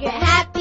you're happy.